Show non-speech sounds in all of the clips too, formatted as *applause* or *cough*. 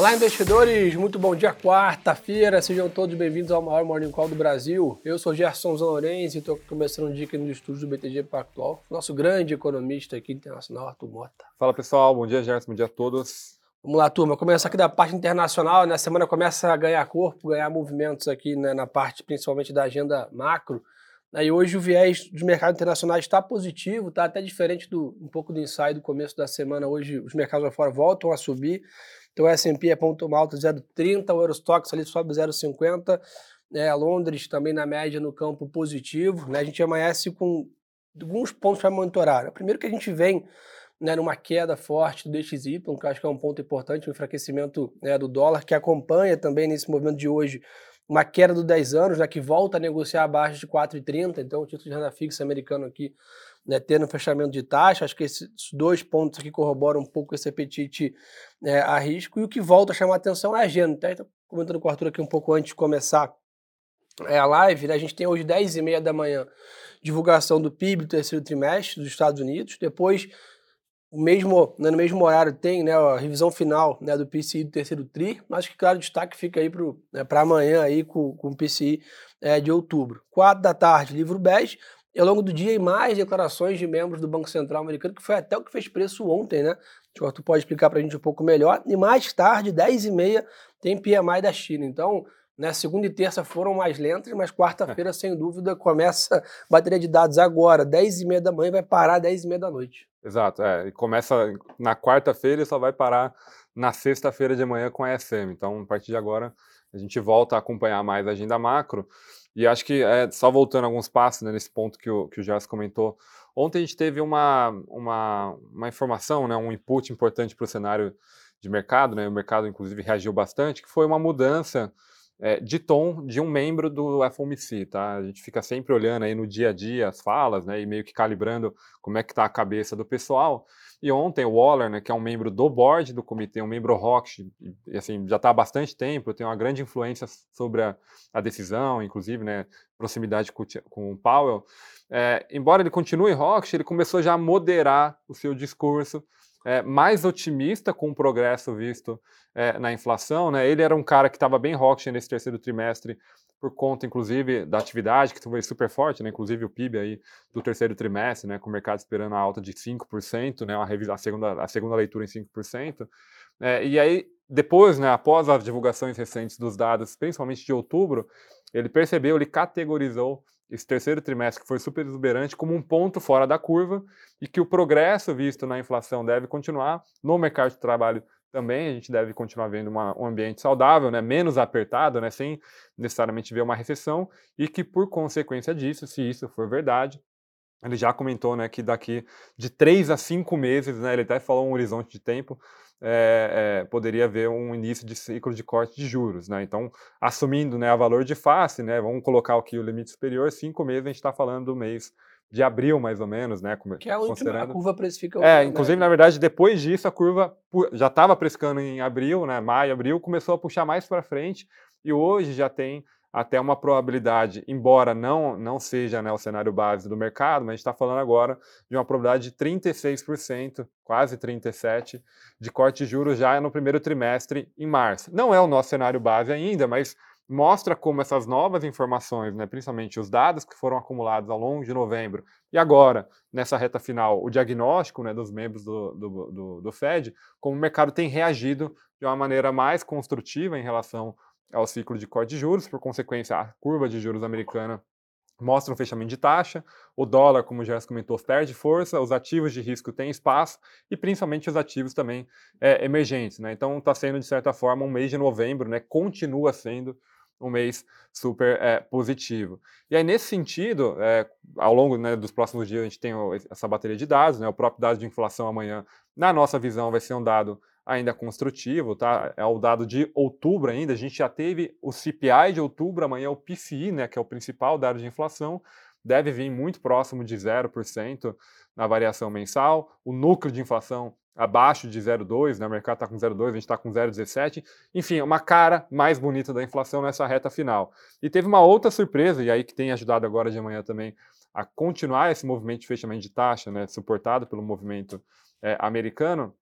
Olá, investidores! Muito bom dia, quarta-feira. Sejam todos bem-vindos ao maior Morning Call do Brasil. Eu sou Gerson Zanorenzi e estou começando um dia aqui no estúdio do BTG Pactual. Nosso grande economista aqui internacional, Arthur Mota. Fala, pessoal. Bom dia, Gerson. Bom dia a todos. Vamos lá, turma. Começar aqui da parte internacional. Na né? semana começa a ganhar corpo, ganhar movimentos aqui né, na parte principalmente da agenda macro. E hoje o viés dos mercados internacionais está positivo, está até diferente do um pouco do ensaio do começo da semana. Hoje os mercados lá fora voltam a subir. Então o S&P é ponto alto 0,30, o Eurostox ali sobe 0,50. É, Londres também na média no campo positivo. Né? A gente amanhece com alguns pontos para monitorar. Né? Primeiro que a gente vem né, numa queda forte do DXY, que acho que é um ponto importante, o um enfraquecimento né, do dólar, que acompanha também nesse movimento de hoje uma queda do 10 anos, né, que volta a negociar abaixo de 4,30, então o título de renda fixa americano aqui né, tendo fechamento de taxa, acho que esses dois pontos aqui corroboram um pouco esse apetite é, a risco, e o que volta a chamar a atenção é a agenda, tá? Estou comentando com o Arthur aqui um pouco antes de começar é, a live, né? a gente tem hoje 10 e meia da manhã divulgação do PIB do terceiro trimestre dos Estados Unidos, depois o mesmo, né, no mesmo horário tem né, a revisão final né, do PCI do terceiro TRI, mas que, claro, o destaque fica aí para né, amanhã aí com, com o PCI é, de outubro. Quatro da tarde, livro BES, e ao longo do dia, mais declarações de membros do Banco Central americano, que foi até o que fez preço ontem, né? O tu pode explicar para a gente um pouco melhor. E mais tarde, 10h30, tem PMI da China. Então, né, segunda e terça foram mais lentas, mas *laughs* quarta-feira, sem dúvida, começa a bateria de dados agora, 10h30 da manhã, vai parar 10h30 da noite. Exato, é, e começa na quarta-feira e só vai parar na sexta-feira de manhã com a ESM. Então, a partir de agora, a gente volta a acompanhar mais a agenda macro. E acho que, é, só voltando alguns passos né, nesse ponto que o, que o Jess comentou, ontem a gente teve uma, uma, uma informação, né, um input importante para o cenário de mercado, né, o mercado inclusive reagiu bastante, que foi uma mudança é, de tom de um membro do FOMC, tá? A gente fica sempre olhando aí no dia a dia as falas, né, e meio que calibrando como é que está a cabeça do pessoal. E ontem o Waller, né, que é um membro do board do comitê, um membro rock, assim, já está há bastante tempo, tem uma grande influência sobre a, a decisão, inclusive, né, proximidade com, com o Powell. É, embora ele continue rock, ele começou já a moderar o seu discurso, é, mais otimista com o progresso visto é, na inflação. Né? Ele era um cara que estava bem rock nesse terceiro trimestre, por conta, inclusive, da atividade, que foi super forte, né? inclusive o PIB aí do terceiro trimestre, né? com o mercado esperando a alta de 5%, né? a, segunda, a segunda leitura em 5%. É, e aí, depois, né, após as divulgações recentes dos dados, principalmente de outubro, ele percebeu, ele categorizou esse terceiro trimestre, que foi super exuberante, como um ponto fora da curva e que o progresso visto na inflação deve continuar, no mercado de trabalho também, a gente deve continuar vendo uma, um ambiente saudável, né, menos apertado, né, sem necessariamente ver uma recessão, e que por consequência disso, se isso for verdade, ele já comentou né, que daqui de três a cinco meses, né, ele até falou um horizonte de tempo, é, é, poderia haver um início de ciclo de corte de juros. Né? Então, assumindo né, a valor de face, né, vamos colocar aqui o limite superior, cinco meses, a gente está falando do mês de abril, mais ou menos, né? Que é a última, a curva precifica... É, inclusive, na verdade, depois disso, a curva já estava precificando em abril, né? Maio, abril, começou a puxar mais para frente, e hoje já tem até uma probabilidade, embora não, não seja né, o cenário base do mercado, mas a gente está falando agora de uma probabilidade de 36%, quase 37%, de corte de juros já no primeiro trimestre em março. Não é o nosso cenário base ainda, mas mostra como essas novas informações, né, principalmente os dados que foram acumulados ao longo de novembro e agora, nessa reta final, o diagnóstico né, dos membros do, do, do, do Fed, como o mercado tem reagido de uma maneira mais construtiva em relação ao ciclo de corte de juros, por consequência, a curva de juros americana mostra um fechamento de taxa, o dólar, como já comentou, perde força, os ativos de risco têm espaço e principalmente os ativos também é, emergentes. Né? Então está sendo, de certa forma, um mês de novembro, né? continua sendo um mês super é, positivo. E aí, nesse sentido, é, ao longo né, dos próximos dias, a gente tem essa bateria de dados, né, o próprio dado de inflação amanhã, na nossa visão, vai ser um dado ainda construtivo, tá? É o dado de outubro ainda. A gente já teve o CPI de outubro, amanhã é o PCI, né, que é o principal dado de inflação, deve vir muito próximo de 0% na variação mensal. O núcleo de inflação abaixo de 0,2, né? O mercado está com 0,2, a gente está com 0,17. Enfim, uma cara mais bonita da inflação nessa reta final. E teve uma outra surpresa, e aí que tem ajudado agora de manhã também a continuar esse movimento de fechamento de taxa, né? Suportado pelo movimento é, americano,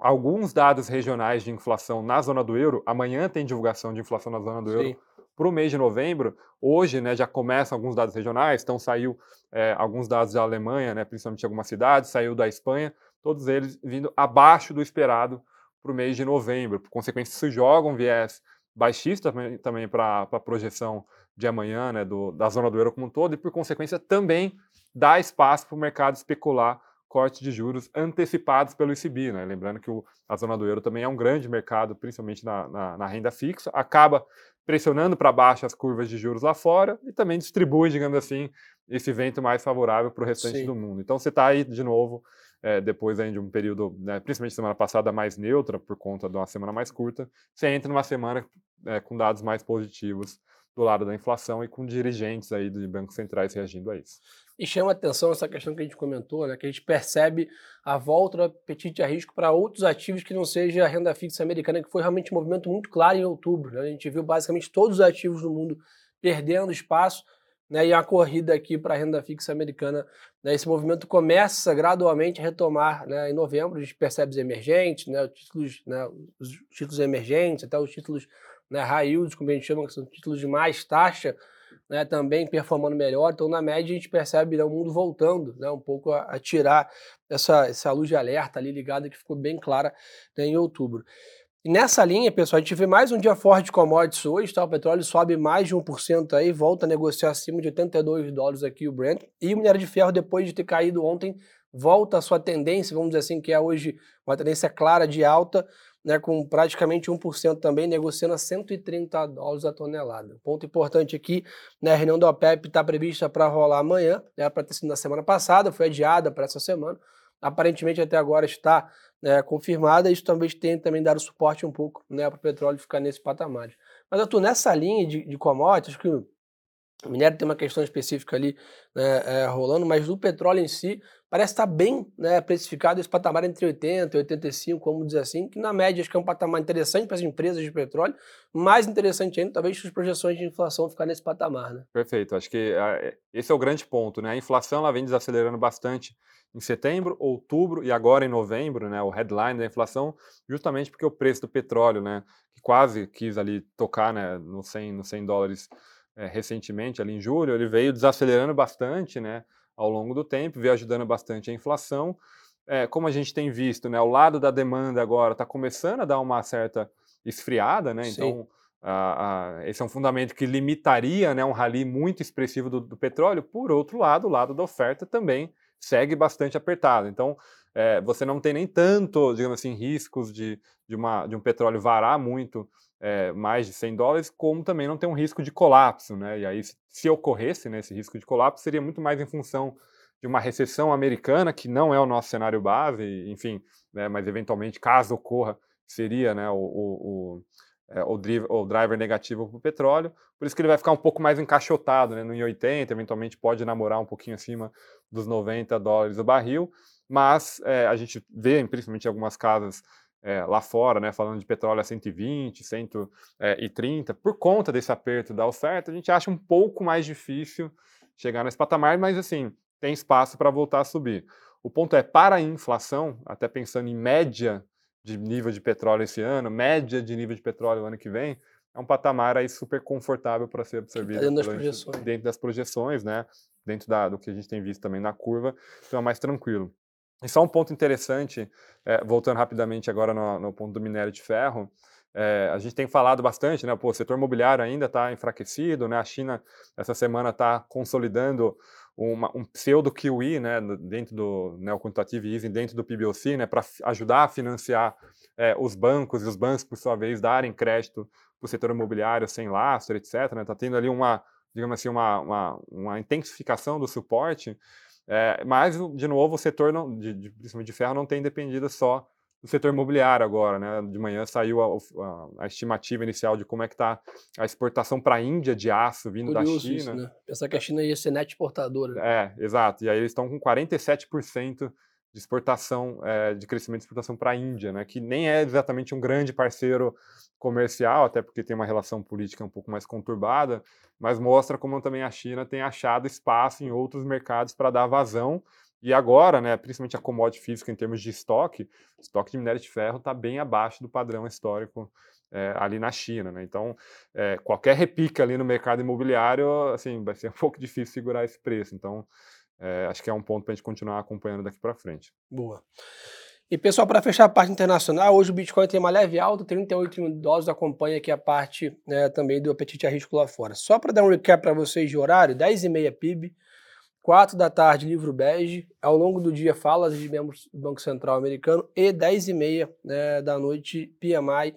alguns dados regionais de inflação na zona do euro. Amanhã tem divulgação de inflação na zona do Sim. euro para o mês de novembro. Hoje, né, já começam alguns dados regionais. Então saiu é, alguns dados da Alemanha, né, principalmente algumas cidades, saiu da Espanha. Todos eles vindo abaixo do esperado para o mês de novembro. Por consequência, isso joga um viés baixista também, também para a projeção de amanhã, né, do, da zona do euro como um todo, e por consequência também dá espaço para o mercado especular cortes de juros antecipados pelo ICB. Né? Lembrando que o, a zona do euro também é um grande mercado, principalmente na, na, na renda fixa, acaba pressionando para baixo as curvas de juros lá fora e também distribui, digamos assim, esse vento mais favorável para o restante Sim. do mundo. Então você está aí de novo, é, depois aí de um período, né, principalmente semana passada, mais neutra, por conta de uma semana mais curta, você entra numa semana é, com dados mais positivos do lado da inflação e com dirigentes aí de bancos centrais reagindo a isso. E chama atenção essa questão que a gente comentou, né, que a gente percebe a volta do apetite a risco para outros ativos que não seja a renda fixa americana, que foi realmente um movimento muito claro em outubro. Né? A gente viu basicamente todos os ativos do mundo perdendo espaço né, e a corrida aqui para a renda fixa americana. Né, esse movimento começa gradualmente a retomar né, em novembro, a gente percebe os emergentes, né, os, títulos, né, os títulos emergentes, até os títulos né, como a gente chama, que são títulos de mais taxa, né, também performando melhor. Então, na média, a gente percebe né, o mundo voltando né, um pouco a, a, tirar essa, essa luz de alerta ali ligada que ficou bem clara né, em outubro. Nessa linha, pessoal, a gente vê mais um dia forte de commodities hoje, tá? O petróleo sobe mais de 1% aí, volta a negociar acima de 82 dólares aqui o Brent. E o minério de ferro, depois de ter caído ontem, volta a sua tendência, vamos dizer assim, que é hoje uma tendência clara de alta, né, com praticamente 1% também, negociando a 130 dólares a tonelada. Ponto importante aqui, né, a reunião da OPEP está prevista para rolar amanhã, né, para ter sido na semana passada, foi adiada para essa semana. Aparentemente até agora está né, confirmada, isso talvez tenha também dado suporte um pouco né, para o petróleo ficar nesse patamar. Mas eu estou nessa linha de, de commodities, que o minério tem uma questão específica ali né, é, rolando, mas o petróleo em si parece estar bem né, precificado esse patamar entre 80 e 85, como dizer assim, que na média acho que é um patamar interessante para as empresas de petróleo, mais interessante ainda, talvez as projeções de inflação ficar nesse patamar. Né? Perfeito, acho que é, esse é o grande ponto. Né? A inflação ela vem desacelerando bastante em setembro, outubro e agora em novembro, né, o headline da inflação, justamente porque o preço do petróleo, né, que quase quis ali tocar né, no 100, no 100 dólares é, recentemente, ali em julho, ele veio desacelerando bastante né, ao longo do tempo, veio ajudando bastante a inflação. É, como a gente tem visto, né, o lado da demanda agora está começando a dar uma certa esfriada, né? Então, a, a, esse é um fundamento que limitaria né, um rally muito expressivo do, do, petróleo. Por outro lado, o lado da oferta também segue bastante apertado. Então, é, você não tem nem tanto, digamos assim, riscos de, de, uma, de um petróleo varar muito é, mais de 100 dólares, como também não tem um risco de colapso, né? E aí, se ocorresse né, esse risco de colapso, seria muito mais em função de uma recessão americana, que não é o nosso cenário base, enfim, né, mas eventualmente, caso ocorra, seria né, o, o, o, é, o, driver, o driver negativo para o petróleo. Por isso que ele vai ficar um pouco mais encaixotado, né, no 80, eventualmente pode namorar um pouquinho acima dos 90 dólares o barril, mas é, a gente vê, principalmente em algumas casas é, lá fora, né, falando de petróleo a 120, 130, por conta desse aperto da oferta, a gente acha um pouco mais difícil chegar nesse patamar, mas assim, tem espaço para voltar a subir. O ponto é, para a inflação, até pensando em média de nível de petróleo esse ano, média de nível de petróleo ano que vem, é um patamar aí super confortável para ser absorvido dentro das projeções, dentro das projeções, né? Dentro da, do que a gente tem visto também na curva, então é mais tranquilo. E só um ponto interessante, é, voltando rapidamente agora no, no, ponto do minério de ferro, é, a gente tem falado bastante, né? Pô, o setor imobiliário ainda está enfraquecido, né? A China essa semana está consolidando uma, um pseudo QE, né? Dentro do né, o quantitative easing, dentro do PBOC, né? Para ajudar a financiar é, os bancos e os bancos por sua vez darem crédito para o setor imobiliário sem lastro, etc. Está né? tendo ali uma, digamos assim, uma, uma, uma intensificação do suporte. É, mas, de novo, o setor, não, de, de, principalmente de ferro, não tem dependido só do setor imobiliário agora. Né? De manhã saiu a, a, a estimativa inicial de como é que está a exportação para a Índia de aço vindo Curioso da China. Isso, né? Pensar que a China ia ser net exportadora. É, exato. E aí eles estão com 47% de exportação, é, de crescimento de exportação para a Índia, né? que nem é exatamente um grande parceiro comercial, até porque tem uma relação política um pouco mais conturbada, mas mostra como também a China tem achado espaço em outros mercados para dar vazão E agora, né, principalmente a commodity física em termos de estoque, estoque de minério de ferro está bem abaixo do padrão histórico é, ali na China. Né? Então, é, qualquer repique ali no mercado imobiliário, assim, vai ser um *laughs* pouco difícil segurar esse preço. Então, é, acho que é um ponto para a gente continuar acompanhando daqui para frente. Boa. E pessoal, para fechar a parte internacional, hoje o Bitcoin tem uma leve alta, 38 mil dólares, acompanha aqui a parte né, também do apetite a risco lá fora. Só para dar um recap para vocês de horário, 10h30 PIB, 4 da tarde livro bege, ao longo do dia falas de membros do Banco Central americano e 10h30 né, da noite PMI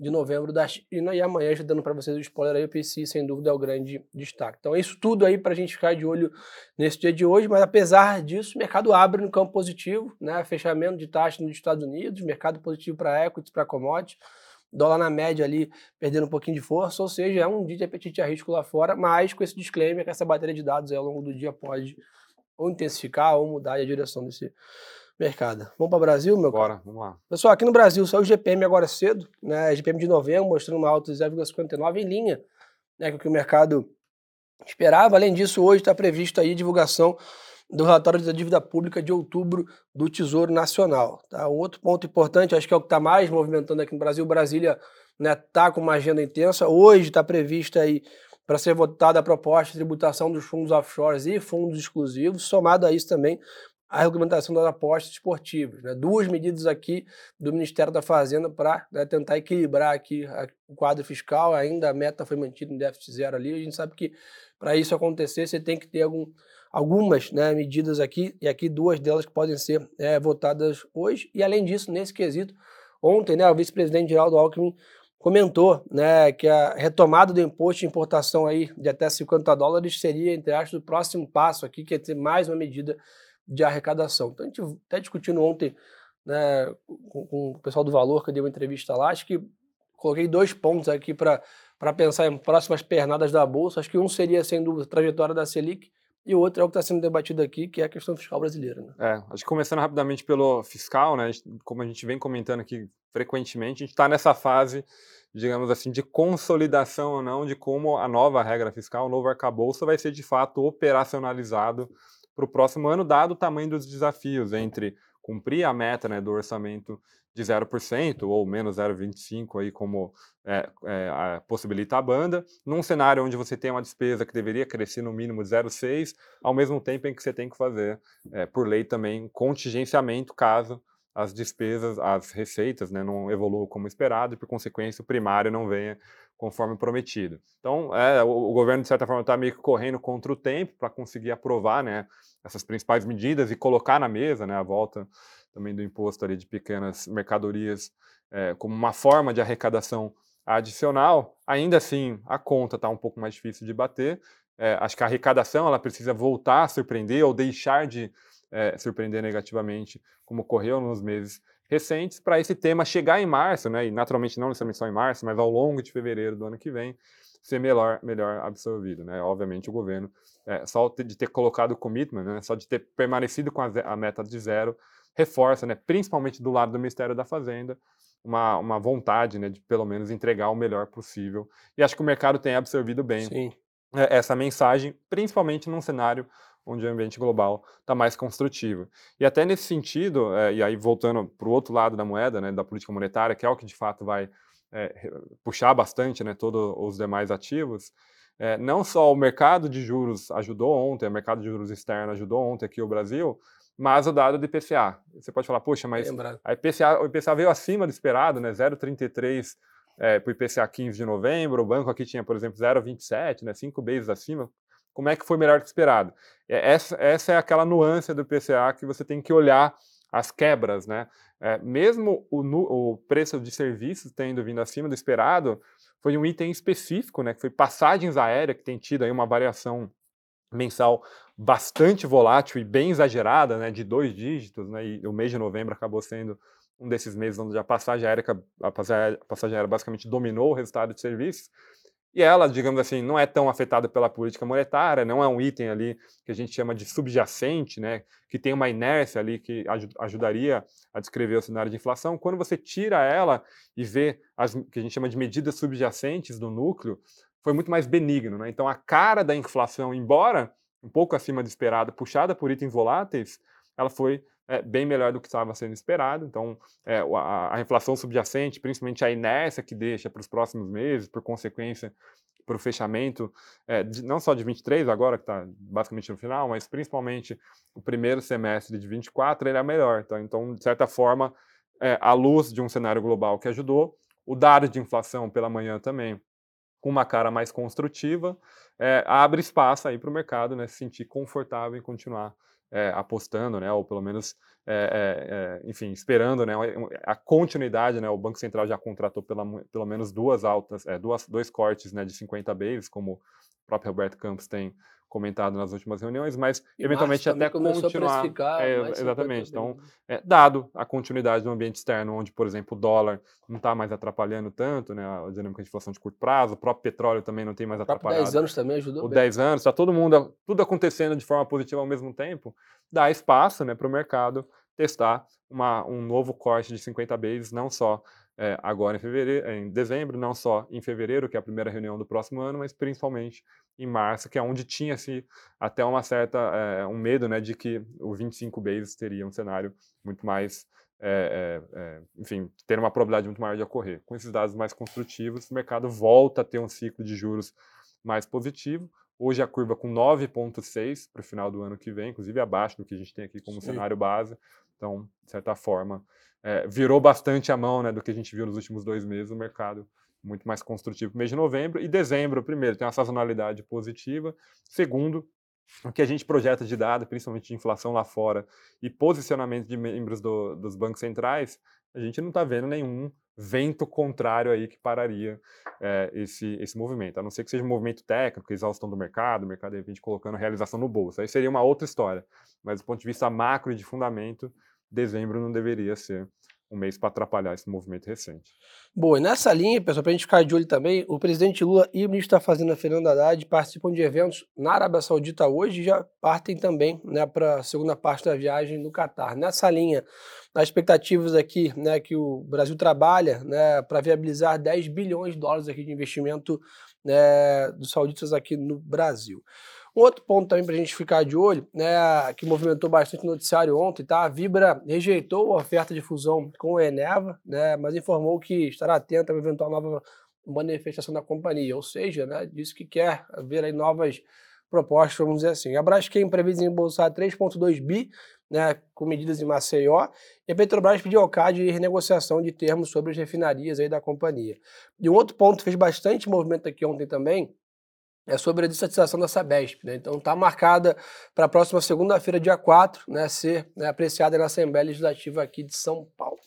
de novembro da China e amanhã já dando para vocês o spoiler aí, o PC sem dúvida é o grande destaque. Então é isso tudo aí para a gente ficar de olho nesse dia de hoje, mas apesar disso o mercado abre no campo positivo, né? fechamento de taxa nos Estados Unidos, mercado positivo para equities, para commodities, dólar na média ali perdendo um pouquinho de força, ou seja, é um dia de apetite a risco lá fora, mas com esse disclaimer que essa bateria de dados aí, ao longo do dia pode ou intensificar ou mudar a direção desse mercado. Vamos para o Brasil, meu Bora, cara? vamos lá. Pessoal, aqui no Brasil saiu o GPM agora cedo, né? GPM de novembro, mostrando uma alta de 0,59 em linha né, com o que o mercado esperava. Além disso, hoje está previsto aí a divulgação do relatório da dívida pública de outubro do Tesouro Nacional. Tá? Um outro ponto importante, acho que é o que está mais movimentando aqui no Brasil, Brasília está né, tá com uma agenda intensa. Hoje está prevista aí para ser votada a proposta de tributação dos fundos offshores e fundos exclusivos, somado a isso também a regulamentação das apostas esportivas. Né? Duas medidas aqui do Ministério da Fazenda para né, tentar equilibrar aqui a, o quadro fiscal. Ainda a meta foi mantida em déficit zero ali. A gente sabe que para isso acontecer você tem que ter algum, algumas né, medidas aqui, e aqui duas delas que podem ser é, votadas hoje. E além disso, nesse quesito, ontem né, o vice-presidente Geraldo Alckmin comentou né, que a retomada do imposto de importação aí de até 50 dólares seria, entre aspas, o próximo passo aqui, que é ter mais uma medida de arrecadação. Então a gente até discutindo ontem né, com, com, o pessoal do Valor, que deu uma entrevista lá, acho que coloquei dois pontos aqui para pensar em próximas pernadas da Bolsa. Acho que um seria, sem dúvida, a trajetória da Selic, e o outro é o que está sendo debatido aqui, que é a questão fiscal brasileira. Né? É, acho que começando rapidamente pelo fiscal, né, como a gente vem comentando aqui frequentemente, a gente está nessa fase, digamos assim, de consolidação ou não de como a nova regra fiscal, o novo arcabouço, vai ser de fato operacionalizado para o próximo ano, dado o tamanho dos desafios entre cumprir a meta né, do orçamento de 0% ou menos 0,25% aí como é, é, possibilita a banda, num cenário onde você tem uma despesa que deveria crescer no mínimo 0,6%, ao mesmo tempo em que você tem que fazer, é, por lei também, contingenciamento caso as despesas, as receitas né, não evoluam como esperado e, por consequência, o primário não venha conforme prometido. Então, é, o, o, governo, de certa forma, está meio que correndo contra o tempo para conseguir aprovar né, essas principais medidas e colocar na mesa né, a volta também do imposto ali de pequenas mercadorias é, como uma forma de arrecadação adicional. Ainda assim, a conta está um pouco mais difícil de bater. É, acho que a arrecadação ela precisa voltar a surpreender ou deixar de é, surpreender negativamente, como ocorreu nos meses recentes para esse tema chegar em março, né, e naturalmente não necessariamente só em março, mas ao longo de fevereiro do ano que vem, ser melhor, melhor absorvido. Né? Obviamente o governo, é, só de ter colocado o commitment, né, só de ter permanecido com a, a, meta de zero, reforça, né, principalmente do lado do Ministério da Fazenda, uma, uma vontade né, de pelo menos entregar o melhor possível. E acho que o mercado tem absorvido bem Sim. essa mensagem, principalmente num cenário onde o ambiente global está mais construtivo. E até nesse sentido, é, e aí voltando para o outro lado da moeda, né, da política monetária, que é o que de fato vai é, puxar bastante né, todos os demais ativos, é, não só o mercado de juros ajudou ontem, o mercado de juros externo ajudou ontem aqui o Brasil, mas o dado do IPCA. Você pode falar, poxa, mas a IPCA, o IPCA veio acima do esperado, né, 0,33 é, para o IPCA 15 de novembro, o banco aqui tinha, por exemplo, 0,27, né, 5 vezes acima como é que foi melhor que esperado. É, essa, essa é aquela nuance do PCA que você tem que olhar as quebras, né? É, mesmo o, o, preço de serviços tendo vindo acima do esperado, foi um item específico, né? Que foi passagens aéreas, que tem tido aí uma variação mensal bastante volátil e bem exagerada, né? De dois dígitos, né? E o mês de novembro acabou sendo um desses meses onde a passagem aérea, a passagem aérea basicamente dominou o resultado de serviços. E ela, digamos assim, não é tão afetada pela política monetária, não é um item ali que a gente chama de subjacente, né, que tem uma inércia ali que ajudaria a descrever o cenário de inflação. Quando você tira ela e vê as que a gente chama de medidas subjacentes do núcleo, foi muito mais benigno. Né? Então, a cara da inflação, embora um pouco acima do esperado, puxada por itens voláteis, ela foi é, bem melhor do que estava sendo esperado. Então, é, a, a, inflação subjacente, principalmente a inércia que deixa para os próximos meses, por consequência, para o fechamento, é, de, não só de 23 agora, que está basicamente no final, mas principalmente o primeiro semestre de 24, ele é melhor. Então, então de certa forma, é, à luz de um cenário global que ajudou, o dado de inflação pela manhã também, com uma cara mais construtiva, é, abre espaço aí para o mercado né, se sentir confortável em continuar é, apostando, né, ou pelo menos, é, enfim, esperando né, a continuidade. Né, o Banco Central já contratou pela, pelo menos duas altas, duas, dois cortes né, de 50 bases, como o próprio Roberto Campos tem comentado nas últimas reuniões, mas e eventualmente até continuar. É, exatamente. Então, é, dado a continuidade do ambiente externo, onde, por exemplo, o dólar não está mais atrapalhando tanto, né, a dinâmica de inflação de curto prazo, o próprio petróleo também não tem mais atrapalhado. 10 anos também ajudou. O 10 anos, está todo mundo, tudo acontecendo de forma positiva ao mesmo tempo, dá espaço né, para o mercado testar uma, um novo corte de 50 bases, não só é, agora em, fevereiro, em dezembro, não só em fevereiro, que é a primeira reunião do próximo ano, mas principalmente em março, que é onde tinha-se até uma certa, é, um medo né, de que o 25 bases teria um cenário muito mais, é, enfim, ter uma probabilidade muito maior de ocorrer. Com esses dados mais construtivos, o mercado volta a ter um ciclo de juros mais positivo. Hoje a curva com 9,6 para o final do ano que vem, inclusive abaixo do que a gente tem aqui como Sim. cenário base. Então, de certa forma, é, virou bastante a mão né, do que a gente viu nos últimos dois meses no mercado, muito mais construtivo mês de novembro. E dezembro, primeiro, tem uma sazonalidade positiva. Segundo, o que a gente projeta de dado, principalmente de inflação lá fora, e posicionamento de membros do, dos bancos centrais, a gente não está vendo nenhum vento contrário aí que pararia é, esse, esse movimento. A não ser que seja um movimento técnico, exaustão do mercado, o mercado de repente colocando realização no bolso. Aí seria uma outra história. Mas do ponto de vista macro e de fundamento, dezembro não deveria ser um mês para atrapalhar esse movimento recente. Boa, e nessa linha, pessoal, para a gente ficar de olho também, o presidente Lula e o ministro da Fazenda, Fernando Haddad, participam de eventos na Arábia Saudita hoje e já partem também né, para a segunda parte da viagem no Catar. Nessa linha, as expectativas aqui né, que o Brasil trabalha né, para viabilizar 10 bilhões de dólares aqui de investimento né, dos sauditas aqui no Brasil. Um outro ponto também para a gente ficar de olho, né, que movimentou bastante o noticiário ontem, tá? A Vibra rejeitou a oferta de fusão com a Eneva, né, mas informou que estará atenta a eventual nova manifestação da companhia, ou seja, né, disse que quer ver aí novas propostas, vamos dizer assim. A Braskem prevê desembolsar 3,2 bi, né, com medidas em Maceió, e a Petrobras pediu ao CAD renegociação de termos sobre as refinarias aí da companhia. E um outro ponto fez bastante movimento aqui ontem também, é sobre a desatização da Sabesp. Né? Então está marcada para a próxima segunda-feira, dia 4, né, ser né, apreciada na Assembleia Legislativa aqui de São Paulo.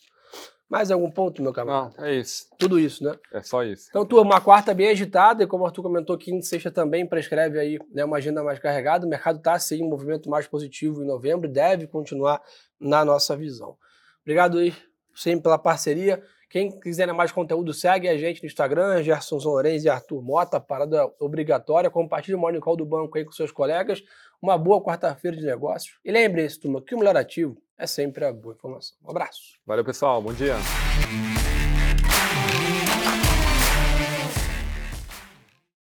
Mais algum ponto, meu camarada? Não, é isso. Tudo isso, né? É só isso. Então, turma, uma quarta bem agitada, e como o Arthur comentou, quinta e sexta também prescreve aí né, uma agenda mais carregada. O mercado está, sim, um movimento mais positivo em novembro, deve continuar na nossa visão. Obrigado aí, sempre pela parceria. Quem quiser mais conteúdo, segue a gente no Instagram, Gerson Lourenço e Arthur Mota, parada obrigatória. Compartilhe o Morning Call do banco aí com seus colegas. Uma boa quarta-feira de negócios. E lembre-se, turma, que o melhor ativo é sempre a boa informação. Um abraço. Valeu, pessoal. Bom dia.